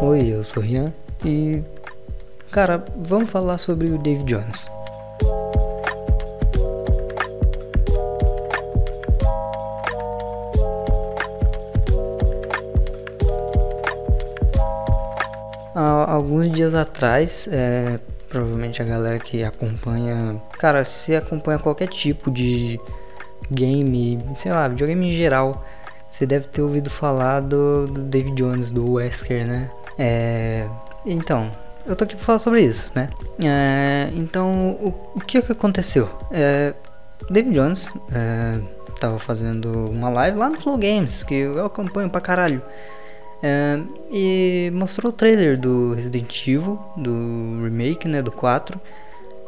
Oi, eu sou Rian e. Cara, vamos falar sobre o Dave Jones. Há alguns dias atrás, é, provavelmente a galera que acompanha. Cara, se acompanha qualquer tipo de game, sei lá, videogame em geral, você deve ter ouvido falar do, do David Jones, do Wesker, né? É, então, eu tô aqui pra falar sobre isso, né? É, então, o, o, que que aconteceu? É, David Jones é, tava fazendo uma live lá no Flow Games, que eu acompanho pra caralho. É, e mostrou o trailer do Resident Evil, do remake, né, do 4.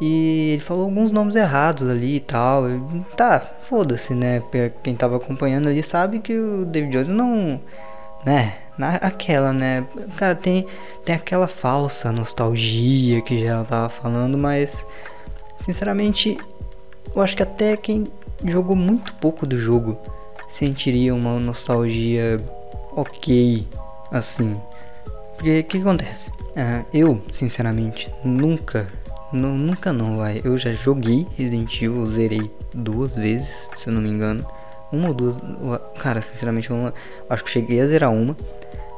E ele falou alguns nomes errados ali e tal. Tá, foda-se, né? Quem tava acompanhando ali sabe que o David Jones não. Né? Na, aquela, né? Cara, tem, tem aquela falsa nostalgia que já tava falando, mas. Sinceramente, eu acho que até quem jogou muito pouco do jogo sentiria uma nostalgia ok, assim. Porque o que acontece? Uh, eu, sinceramente, nunca não, nunca não, vai. Eu já joguei Resident Evil, zerei duas vezes, se eu não me engano. Uma ou duas. Cara, sinceramente, eu acho que cheguei a zerar uma.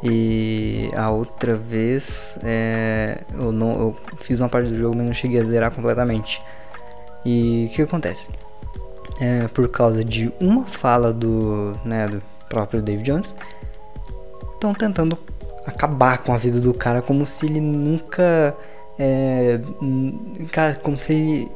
E a outra vez é, eu não eu fiz uma parte do jogo, mas não cheguei a zerar completamente. E o que acontece? É, por causa de uma fala do, né, do próprio David Jones, estão tentando acabar com a vida do cara como se ele nunca é, cara, como se ele,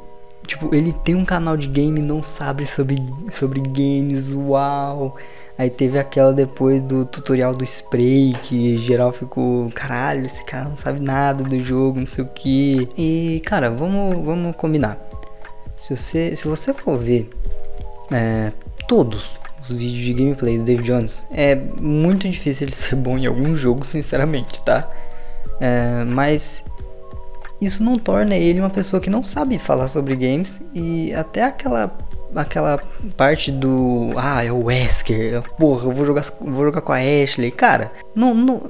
tipo, ele tem um canal de game e não sabe sobre, sobre games, uau. Aí teve aquela depois do tutorial do spray, que geral ficou, caralho, esse cara não sabe nada do jogo, não sei o que. E, cara, vamos, vamos combinar. Se você, se você for ver é, todos os vídeos de gameplay do David Jones, é muito difícil ele ser bom em algum jogo, sinceramente, tá? É, mas isso não torna ele uma pessoa que não sabe falar sobre games e até aquela aquela parte do ah, é o Wesker, porra, eu vou jogar vou jogar com a Ashley. Cara, não não,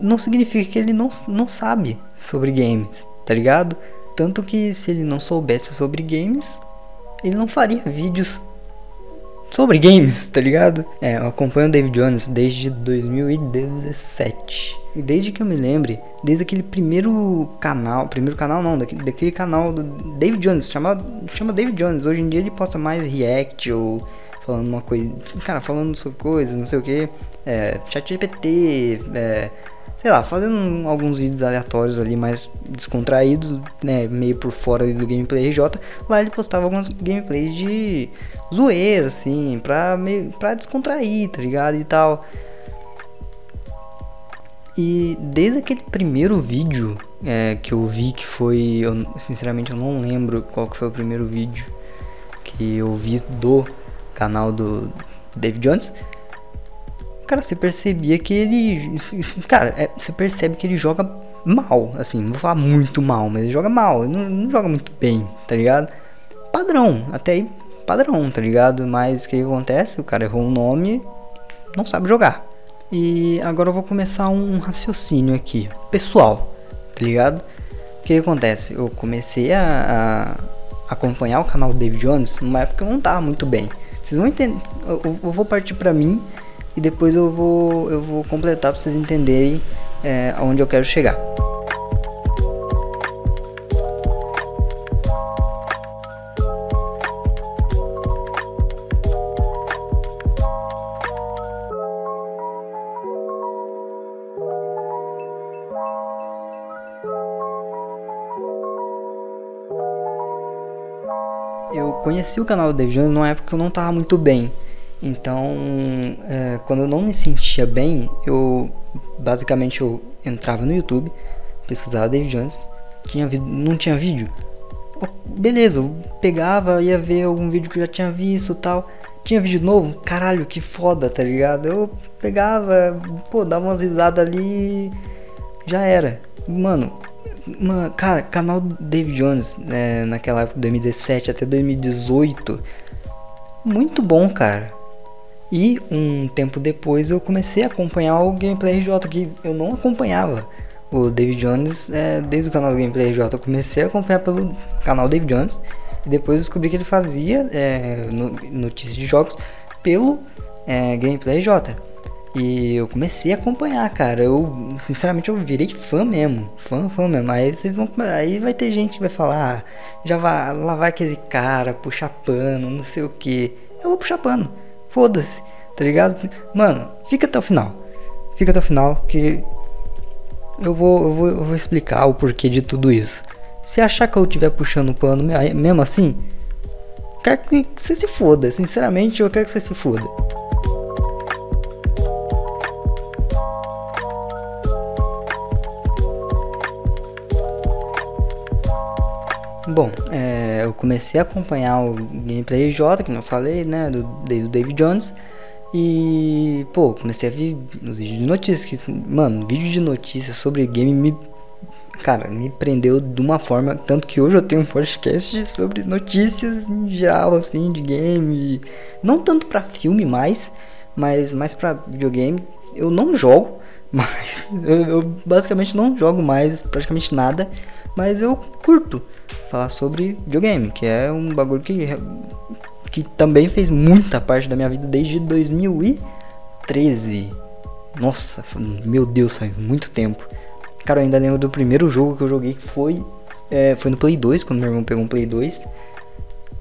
não significa que ele não, não sabe sobre games, tá ligado? Tanto que se ele não soubesse sobre games, ele não faria vídeos sobre games, tá ligado? É, eu acompanho o David Jones desde 2017. E desde que eu me lembre, desde aquele primeiro canal, primeiro canal não, daquele, daquele canal do David Jones, chama, chama David Jones. Hoje em dia ele posta mais react ou falando uma coisa, cara, falando sobre coisas, não sei o que, é, chat GPT, é, sei lá, fazendo alguns vídeos aleatórios ali, mais descontraídos, né, meio por fora do gameplay RJ. Lá ele postava algumas gameplays de zoeira, assim, pra, meio, pra descontrair, tá ligado? E tal. E desde aquele primeiro vídeo é, que eu vi, que foi. Eu, sinceramente, eu não lembro qual que foi o primeiro vídeo que eu vi do canal do David Jones cara, você percebia que ele. Cara, é, você percebe que ele joga mal, assim, não vou falar muito mal, mas ele joga mal, ele não, não joga muito bem, tá ligado? Padrão, até aí padrão, tá ligado? Mas o que acontece? O cara errou um nome, não sabe jogar. E agora eu vou começar um raciocínio aqui, pessoal, tá ligado? O que acontece? Eu comecei a, a acompanhar o canal David Jones numa época que eu não tava muito bem. Vocês vão entender, eu, eu vou partir pra mim e depois eu vou, eu vou completar para vocês entenderem é, aonde eu quero chegar. Eu conheci o canal do Jones numa época que eu não estava muito bem. Então, é, quando eu não me sentia bem, eu basicamente eu entrava no YouTube, pesquisava David Jones, tinha não tinha vídeo. Beleza, eu pegava, ia ver algum vídeo que eu já tinha visto tal. Tinha vídeo novo? Caralho, que foda, tá ligado? Eu pegava, pô, dava umas risadas ali já era. Mano, uma, cara, canal David Jones, né, naquela época, 2017 até 2018, muito bom, cara E um tempo depois eu comecei a acompanhar o Gameplay RJ, que eu não acompanhava o David Jones é, desde o canal do Gameplay RJ. Eu comecei a acompanhar pelo canal David Jones e depois descobri que ele fazia é, notícias de jogos pelo é, Gameplay RJ. E eu comecei a acompanhar, cara. Eu, sinceramente, eu virei fã mesmo. Fã, fã mesmo. Aí vocês vão. Aí vai ter gente que vai falar, ah, já vai, lá vai aquele cara, puxar pano, não sei o que. Eu vou puxar pano. Foda-se, tá ligado? Mano, fica até o final. Fica até o final que eu vou, eu vou, eu vou explicar o porquê de tudo isso. Se achar que eu estiver puxando pano mesmo assim, quero que você se foda. Sinceramente, eu quero que você se foda. Bom, é, eu comecei a acompanhar o gameplay J, que eu falei, né, do, desde o David Jones. E, pô, comecei a ver os vídeos de notícias. Que, mano, vídeo de notícias sobre game me. Cara, me prendeu de uma forma. Tanto que hoje eu tenho um podcast sobre notícias em geral, assim, de game. Não tanto pra filme mais, mas mais pra videogame. Eu não jogo, mas. Eu, eu basicamente não jogo mais praticamente nada. Mas eu curto falar sobre videogame, que é um bagulho que, que também fez muita parte da minha vida desde 2013. Nossa, meu Deus, faz muito tempo. Cara, eu ainda lembro do primeiro jogo que eu joguei que foi, é, foi no Play 2, quando meu irmão pegou um Play 2.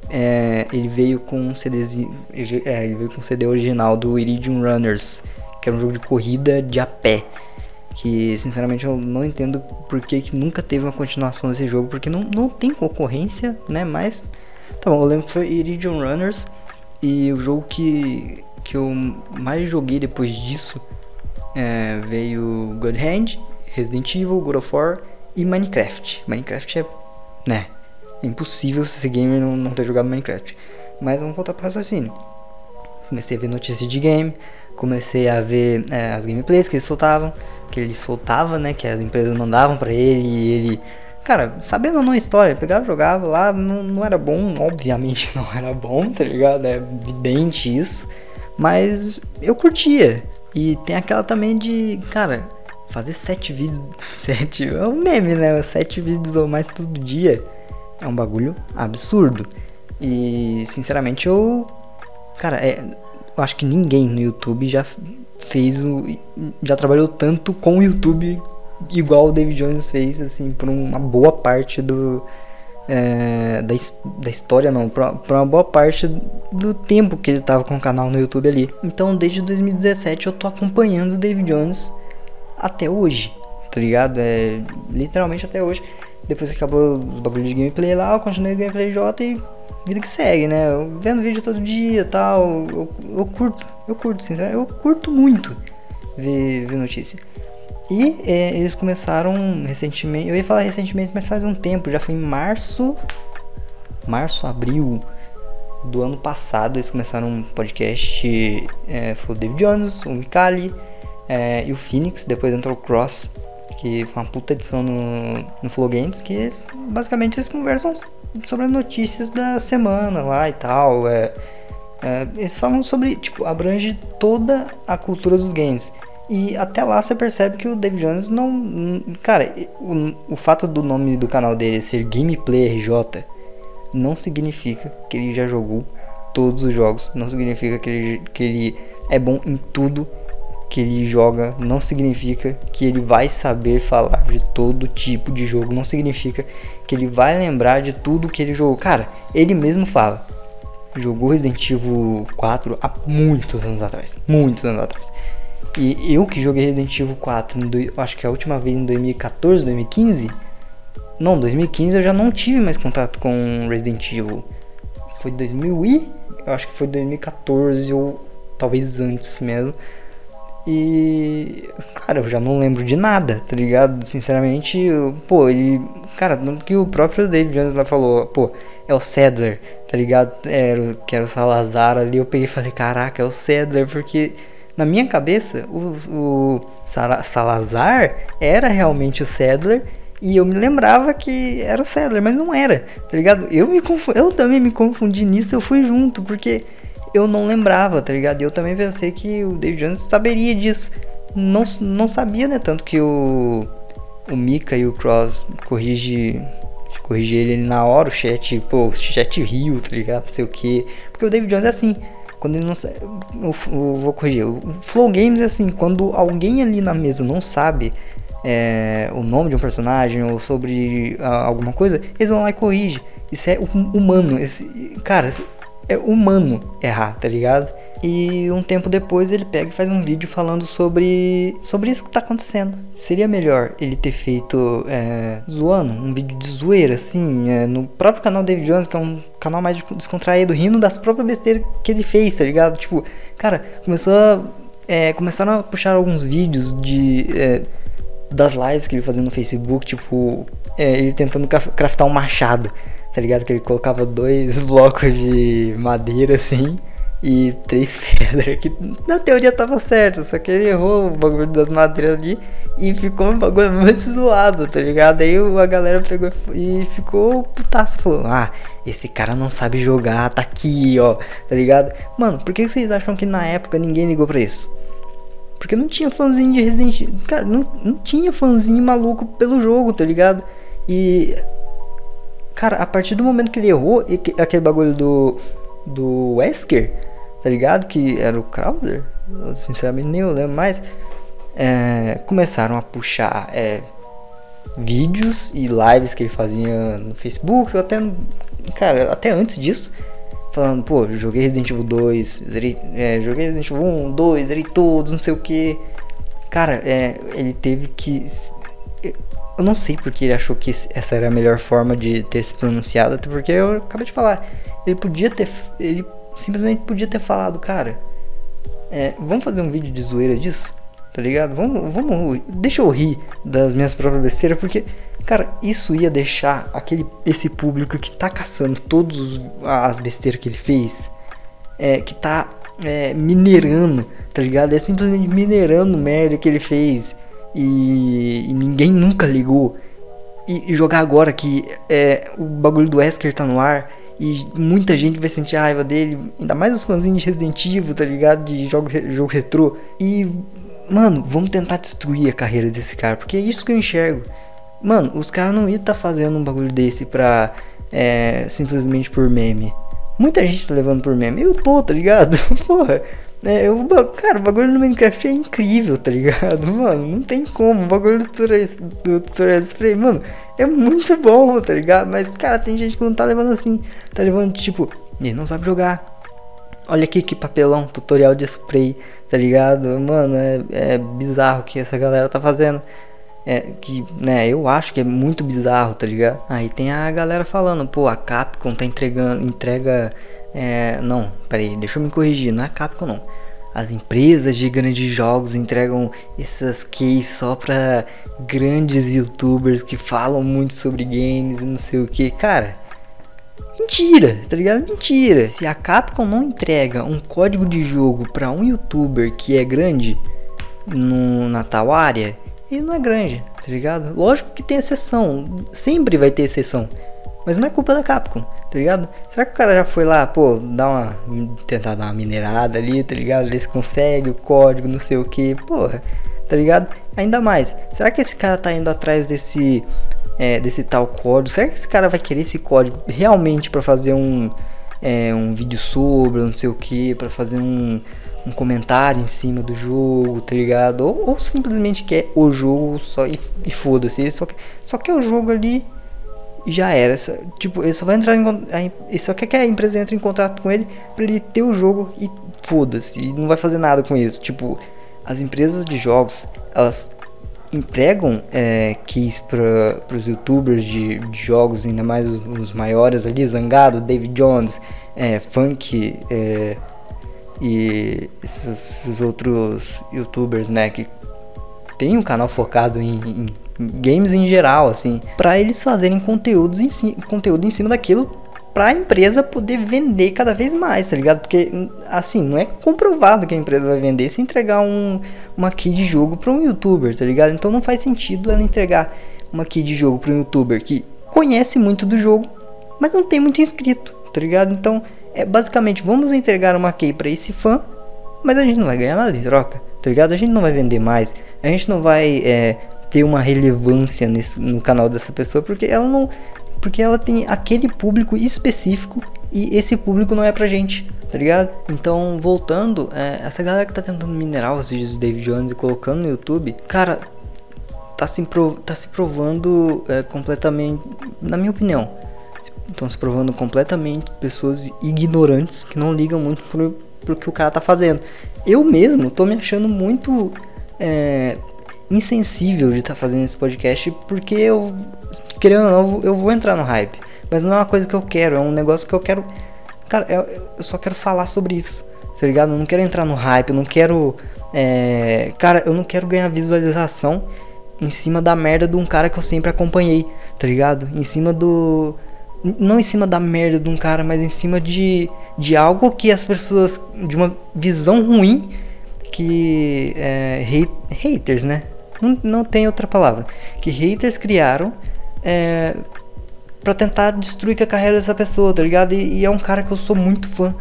É, ele veio com um CDzinho, é, ele veio com um CD original do Iridium Runners, que era um jogo de corrida de a pé que sinceramente eu não entendo por que, que nunca teve uma continuação desse jogo, porque não, não tem concorrência, né? Mas tá bom, eu lembro que foi Iridium Runners e o jogo que, que eu mais joguei depois disso é, veio God Hand, Resident Evil, God of War e Minecraft. Minecraft é, né? É impossível esse game não, não ter jogado Minecraft. Mas vamos voltar para o raciocínio. Comecei a ver notícias de game, comecei a ver é, as gameplays que eles soltavam, que ele soltava, né, que as empresas mandavam para ele e ele, cara, sabendo ou não a história, pegava, jogava lá, não, não era bom, obviamente não era bom, tá ligado? É evidente isso, mas eu curtia. E tem aquela também de, cara, fazer sete vídeos, sete, é um meme, né? Sete vídeos ou mais todo dia é um bagulho absurdo. E sinceramente eu, cara, é, eu acho que ninguém no YouTube já fez o. já trabalhou tanto com o YouTube igual o David Jones fez, assim, por uma boa parte do. É, da, da história não, por, por uma boa parte do tempo que ele tava com o canal no YouTube ali. Então desde 2017 eu tô acompanhando o David Jones até hoje, tá ligado? É literalmente até hoje. Depois acabou os bagulhos de gameplay lá, eu continuei o gameplay J e vida que segue, né? Eu vendo vídeo todo dia tal. Eu, eu curto, eu curto, sinceramente, eu curto muito ver, ver notícia. E é, eles começaram recentemente, eu ia falar recentemente, mas faz um tempo, já foi em março, março, abril do ano passado, eles começaram um podcast, é, foi o David Jones, o Mikali é, e o Phoenix, depois entrou o Cross, que foi uma puta edição no, no Flow Games, que eles, basicamente eles conversam sobre as notícias da semana lá e tal. É, é, eles falam sobre, tipo, abrange toda a cultura dos games. E até lá você percebe que o David Jones não. Cara, o, o fato do nome do canal dele ser Gameplay RJ não significa que ele já jogou todos os jogos. Não significa que ele, que ele é bom em tudo que ele joga não significa que ele vai saber falar de todo tipo de jogo, não significa que ele vai lembrar de tudo que ele jogou. Cara, ele mesmo fala. Jogou Resident Evil 4 há muitos anos atrás, muitos anos atrás. E eu que joguei Resident Evil 4, acho que a última vez em 2014, 2015, não, 2015 eu já não tive mais contato com Resident Evil. Foi 2000 e eu acho que foi 2014 ou talvez antes mesmo. E, cara, eu já não lembro de nada, tá ligado? Sinceramente, eu, pô, ele. Cara, tanto que o próprio David Jones lá falou, pô, é o Cedler, tá ligado? Era, que era o Salazar ali. Eu peguei e falei, caraca, é o Cedler, porque na minha cabeça o, o Salazar era realmente o Cedler. E eu me lembrava que era o Cedler, mas não era, tá ligado? Eu, me eu também me confundi nisso, eu fui junto, porque eu não lembrava, tá ligado? Eu também pensei que o David Jones saberia disso. Não, não sabia, né? Tanto que o, o Mika e o Cross corrige, corrige ele na hora, o chat, pô, chat riu, tá ligado? Não sei o que. Porque o David Jones é assim. Quando ele não sabe. Eu, eu, vou corrigir. O Flow Games é assim, quando alguém ali na mesa não sabe é, o nome de um personagem ou sobre uh, alguma coisa, eles vão lá e corrigem. Isso é humano. Esse, cara, é humano errar, tá ligado? E um tempo depois ele pega e faz um vídeo falando sobre sobre isso que tá acontecendo. Seria melhor ele ter feito é, zoando, um vídeo de zoeira, assim, é, no próprio canal David Jones, que é um canal mais descontraído, rindo das próprias besteiras que ele fez, tá ligado? Tipo, cara, começou a, é, começaram a puxar alguns vídeos de é, das lives que ele fazia no Facebook, tipo, é, ele tentando craftar um machado, tá ligado? Que ele colocava dois blocos de madeira assim e três pedras, que na teoria tava certo, só que ele errou o bagulho das madeiras ali e ficou um bagulho muito zoado, tá ligado? Aí a galera pegou e ficou putaço, falou: Ah, esse cara não sabe jogar, tá aqui, ó, tá ligado? Mano, por que vocês acham que na época ninguém ligou pra isso? Porque não tinha fãzinho de Resident Evil. Cara, não, não tinha fãzinho maluco pelo jogo, tá ligado? E. Cara, a partir do momento que ele errou, aquele bagulho do. Do Wesker, tá ligado? Que era o Crowder. Eu, sinceramente nem eu lembro mais. É, começaram a puxar é, vídeos e lives que ele fazia no Facebook, ou até cara, até antes disso, falando, pô, joguei Resident Evil 2, zerei, é, joguei Resident Evil 1, 2, zerei todos, não sei o que. Cara, é, ele teve que. Eu não sei porque ele achou que essa era a melhor forma de ter se pronunciado, até porque eu acabei de falar. Ele podia ter. Ele simplesmente podia ter falado, cara. É, vamos fazer um vídeo de zoeira disso? Tá ligado? Vamos, vamos. Deixa eu rir das minhas próprias besteiras, porque Cara, isso ia deixar aquele esse público que tá caçando todas as besteiras que ele fez, é, que tá é, minerando, tá ligado? É simplesmente minerando merda que ele fez e, e ninguém nunca ligou. E, e, jogar agora que é, o bagulho do Wesker tá no ar e muita gente vai sentir raiva dele, ainda mais os fãzinhos de Resident Evil, tá ligado? De jogo, jogo retrô. E, mano, vamos tentar destruir a carreira desse cara, porque é isso que eu enxergo. Mano, os caras não iam estar tá fazendo um bagulho desse pra. É, simplesmente por meme. Muita gente tá levando por meme. Eu tô, tá ligado? Porra. É, eu, cara, o bagulho no Minecraft é incrível, tá ligado? Mano, não tem como. O bagulho do tutorial, do tutorial spray, mano, é muito bom, tá ligado? Mas, cara, tem gente que não tá levando assim. Tá levando tipo, não sabe jogar. Olha aqui que papelão, tutorial de spray, tá ligado? Mano, é, é bizarro o que essa galera tá fazendo. É, que, né, eu acho que é muito bizarro, tá ligado? Aí tem a galera falando, pô, a Capcom tá entregando, entrega, é, não, peraí, deixa eu me corrigir, não é a Capcom não. As empresas de grandes jogos entregam essas keys só pra grandes youtubers que falam muito sobre games e não sei o que. Cara, mentira, tá ligado? Mentira. Se a Capcom não entrega um código de jogo pra um youtuber que é grande no, na tal área, ele não é grande, tá ligado? Lógico que tem exceção, sempre vai ter exceção. Mas não é culpa da Capcom, tá ligado? Será que o cara já foi lá, pô, dar uma. tentar dar uma minerada ali, tá ligado? Ver se consegue o código, não sei o que, porra, tá ligado? Ainda mais, será que esse cara tá indo atrás desse. É, desse tal código? Será que esse cara vai querer esse código realmente para fazer um. É, um vídeo sobre, não sei o que, para fazer um um comentário em cima do jogo, tá ligado? Ou, ou simplesmente quer o jogo só e, e foda-se. Só quer, só quer o jogo ali já era. Só, tipo, ele só vai entrar em. Ele só quer que a empresa entre em contato com ele pra ele ter o jogo e foda-se. E não vai fazer nada com isso. Tipo, as empresas de jogos, elas entregam é, keys para os youtubers de, de, jogos, ainda mais os, os, maiores ali, Zangado, David Jones, é, Funk, é, e esses, esses, outros youtubers, né, que tem um canal focado em, em games em geral, assim, para eles fazerem conteúdos em si, conteúdo em cima daquilo para a empresa poder vender cada vez mais, tá ligado? Porque assim, não é comprovado que a empresa vai vender se entregar um, uma key de jogo para um youtuber, tá ligado? Então não faz sentido ela entregar uma key de jogo para um youtuber que conhece muito do jogo, mas não tem muito inscrito, tá ligado? Então É basicamente, vamos entregar uma key para esse fã, mas a gente não vai ganhar nada em troca, tá ligado? A gente não vai vender mais, a gente não vai é, ter uma relevância nesse, no canal dessa pessoa, porque ela não. Porque ela tem aquele público específico e esse público não é pra gente, tá ligado? Então, voltando, é, essa galera que tá tentando minerar os vídeos do David Jones e colocando no YouTube, cara, tá se, prov tá se provando é, completamente, na minha opinião, estão se provando completamente pessoas ignorantes que não ligam muito pro, pro que o cara tá fazendo. Eu mesmo tô me achando muito é, insensível de estar tá fazendo esse podcast porque eu, querendo ou não, eu vou entrar no hype. Mas não é uma coisa que eu quero, é um negócio que eu quero. Cara, eu, eu só quero falar sobre isso, tá ligado? Eu não quero entrar no hype, eu não quero. É, cara, eu não quero ganhar visualização em cima da merda de um cara que eu sempre acompanhei, tá ligado? Em cima do. Não em cima da merda de um cara, mas em cima de, de algo que as pessoas. de uma visão ruim que. É, hate, haters, né? Não, não tem outra palavra. Que haters criaram é, para tentar destruir a carreira dessa pessoa, tá ligado? E, e, é um cara que eu sou muito fã.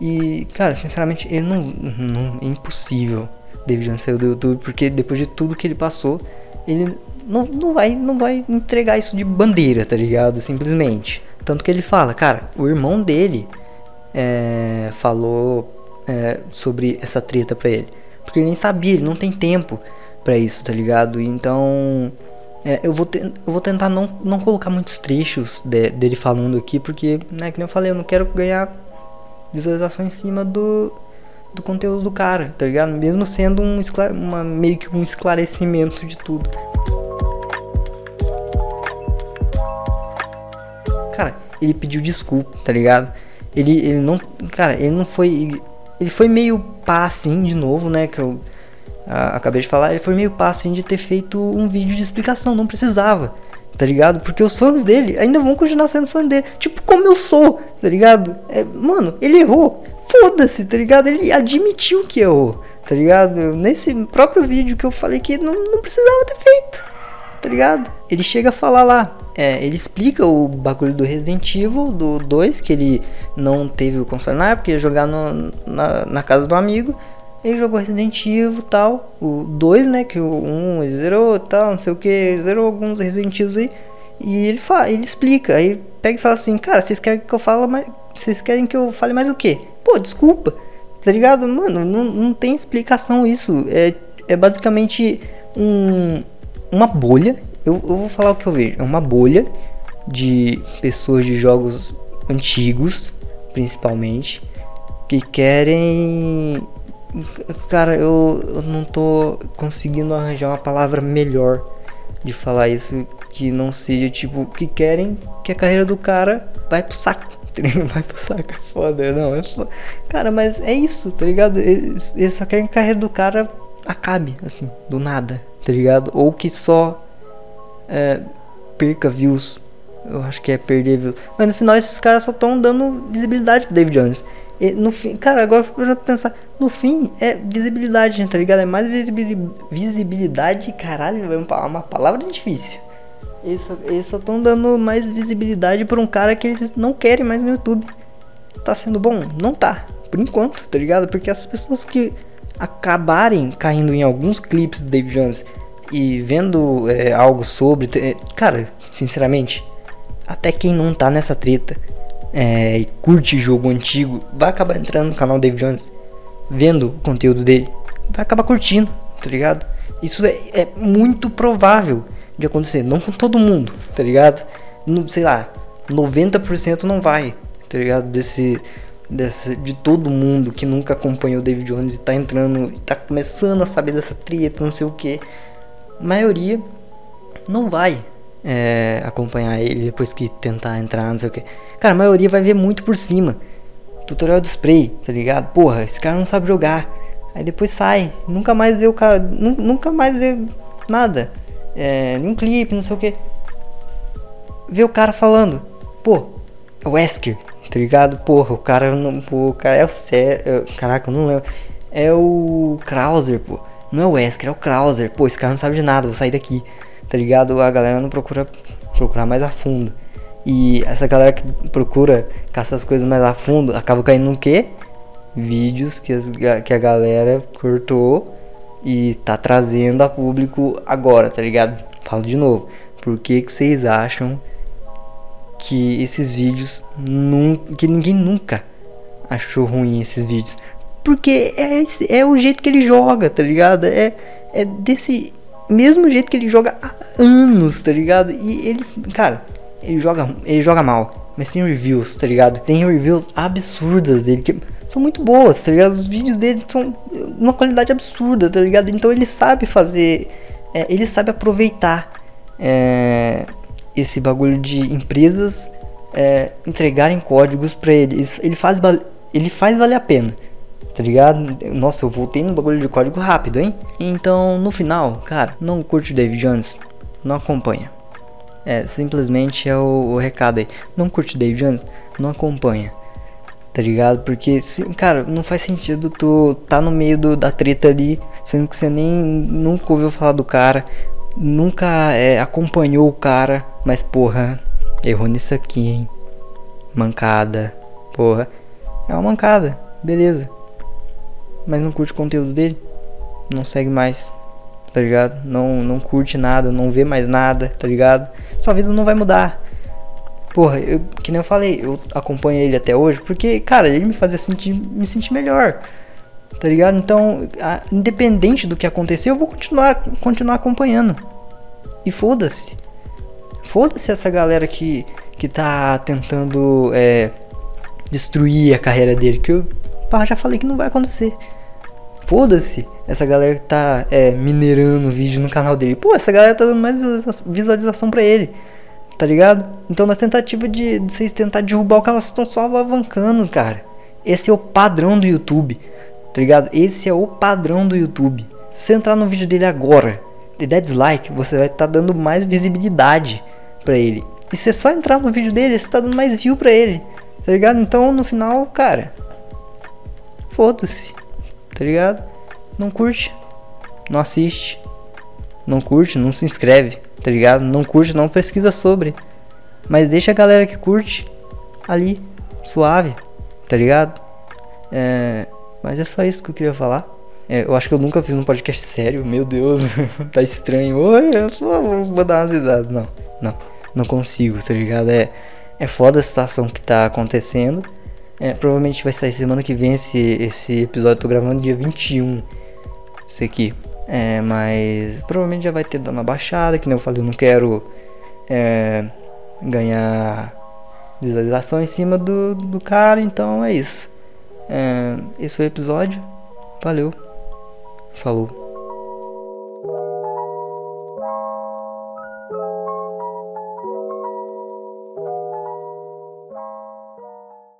E, cara, sinceramente, ele não. não é impossível David sair do YouTube, porque depois de tudo que ele passou, ele não, não, vai, não vai entregar isso de bandeira, tá ligado? Simplesmente. Tanto que ele fala, cara, o irmão dele é, falou é, sobre essa treta pra ele. Porque ele nem sabia, ele não tem tempo para isso, tá ligado? Então, é, eu, vou te, eu vou tentar não, não colocar muitos trechos de, dele falando aqui, porque, né, que nem eu falei, eu não quero ganhar visualização em cima do, do conteúdo do cara, tá ligado? Mesmo sendo um uma, meio que um esclarecimento de tudo. Cara, ele pediu desculpa, tá ligado? Ele, ele não. Cara, ele não foi. Ele foi meio pá assim de novo, né? Que eu acabei de falar, ele foi meio passinho de ter feito um vídeo de explicação, não precisava, tá ligado? Porque os fãs dele ainda vão continuar sendo fã dele, tipo como eu sou, tá ligado? É, mano, ele errou, foda-se, tá ligado? Ele admitiu que errou, tá ligado? Nesse próprio vídeo que eu falei que não, não precisava ter feito, tá ligado? Ele chega a falar lá, é, ele explica o bagulho do Resident Evil, do 2, que ele não teve o console na época, ia jogar no, na, na casa do amigo. Ele jogou Resident Evil tal, o 2, né? Que o 1 um, zerou tal, não sei o que, zerou alguns Resident Evil aí. E ele fala, ele explica, aí pega e fala assim, cara, vocês querem que eu fale mais. Vocês querem que eu fale mais o quê? Pô, desculpa. Tá ligado? Mano, não, não tem explicação isso. É, é basicamente um, uma bolha. Eu, eu vou falar o que eu vejo. É uma bolha de pessoas de jogos antigos, principalmente, que querem Cara, eu, eu não tô conseguindo arranjar uma palavra melhor de falar isso que não seja tipo que querem que a carreira do cara vai pro saco. Vai pro saco, é foda, não, é foda. Cara, mas é isso, tá ligado? Eles, eles só querem que a carreira do cara acabe, assim, do nada, tá ligado? Ou que só é, perca views. Eu acho que é perder views. Mas no final esses caras só estão dando visibilidade pro David Jones. E no fim, cara, agora eu já pensar, no fim é visibilidade, tá ligado? É mais visibilidade, caralho, é uma palavra difícil. Eles só, estão dando mais visibilidade pra um cara que eles não querem mais no YouTube. Tá sendo bom? Não tá, por enquanto, tá ligado? Porque as pessoas que acabarem caindo em alguns clipes do David Jones e vendo é, algo sobre, cara, sinceramente, até quem não tá nessa treta é, e curte jogo antigo, vai acabar entrando no canal David Jones, vendo o conteúdo dele, vai acabar curtindo, tá ligado? Isso é, é muito provável de acontecer, não com todo mundo, tá ligado? No, sei lá, 90% não vai, tá ligado? Desse, desse, de todo mundo que nunca acompanhou o David Jones e tá entrando, tá começando a saber dessa treta, não sei o que. maioria não vai é, acompanhar ele depois que tentar entrar, não sei o que. Cara, a maioria vai ver muito por cima. Tutorial do spray, tá ligado? Porra, esse cara não sabe jogar. Aí depois sai, nunca mais vê o cara, nunca mais vê nada. É, nenhum clipe, não sei o que. Vê o cara falando, pô, é o Wesker, tá ligado? Porra, o cara não, pô, o cara é o Cé, é, caraca, eu não lembro. É o Krauser, pô. Não é o Wesker, é o Krauser. Pô, esse cara não sabe de nada, vou sair daqui. Tá ligado? A galera não procura procurar mais a fundo. E essa galera que procura caçar as coisas mais a fundo acaba caindo no quê? Vídeos que, as, que a galera cortou e tá trazendo a público agora, tá ligado? Falo de novo. Por que, que vocês acham que esses vídeos nunca, que ninguém nunca achou ruim esses vídeos? Porque é, é o jeito que ele joga, tá ligado? É, é desse mesmo jeito que ele joga há anos, tá ligado? E ele, cara, ele joga, ele joga mal. Mas tem reviews, tá ligado? Tem reviews absurdas dele que são muito boas, tá ligado? Os vídeos dele são uma qualidade absurda, tá ligado? Então ele sabe fazer, é, ele sabe aproveitar é, esse bagulho de empresas é, entregarem códigos para ele. Ele faz, ele faz valer a pena, tá ligado? Nossa, eu voltei no bagulho de código rápido, hein? Então, no final, cara, não curte o David Jones, não acompanha. É, simplesmente é o, o recado aí. Não curte o David Jones, não acompanha. Tá ligado? Porque, se, cara, não faz sentido tu tá no meio do, da treta ali, sendo que você nem nunca ouviu falar do cara, nunca é, acompanhou o cara, mas porra, errou nisso aqui, hein? Mancada, porra. É uma mancada, beleza mas não curte o conteúdo dele, não segue mais, tá ligado? Não, não curte nada, não vê mais nada, tá ligado? Sua vida não vai mudar. Porra, eu, que nem eu falei, eu acompanho ele até hoje porque, cara, ele me fazia sentir, me sentir melhor, tá ligado? Então, a, independente do que acontecer, eu vou continuar, continuar acompanhando. E foda-se. Foda-se essa galera que, que tá tentando é, destruir a carreira dele, que eu já falei que não vai acontecer. Foda-se essa galera que tá é, minerando vídeo no canal dele. Pô, essa galera tá dando mais visualização pra ele. Tá ligado? Então na tentativa de, de vocês tentar derrubar o cara, vocês estão só alavancando, cara. Esse é o padrão do YouTube. Tá ligado? Esse é o padrão do YouTube. Se você entrar no vídeo dele agora e der dislike, você vai estar tá dando mais visibilidade pra ele. E se você só entrar no vídeo dele, você tá dando mais view pra ele. Tá ligado? Então no final, cara, foda-se, tá ligado? Não curte, não assiste, não curte, não se inscreve, tá ligado? Não curte, não pesquisa sobre, mas deixa a galera que curte ali, suave, tá ligado? É, mas é só isso que eu queria falar. É, eu acho que eu nunca fiz um podcast sério, meu Deus, tá estranho. Oi, eu só vou dar umas risadas. Não, não, não consigo, tá ligado? É, é foda a situação que tá acontecendo. É, provavelmente vai sair semana que vem esse, esse episódio. Tô gravando dia 21. Esse aqui. É, mas provavelmente já vai ter dado uma baixada. Que nem eu falei, eu não quero é, ganhar visualização em cima do, do cara. Então é isso. É, esse foi o episódio. Valeu. Falou.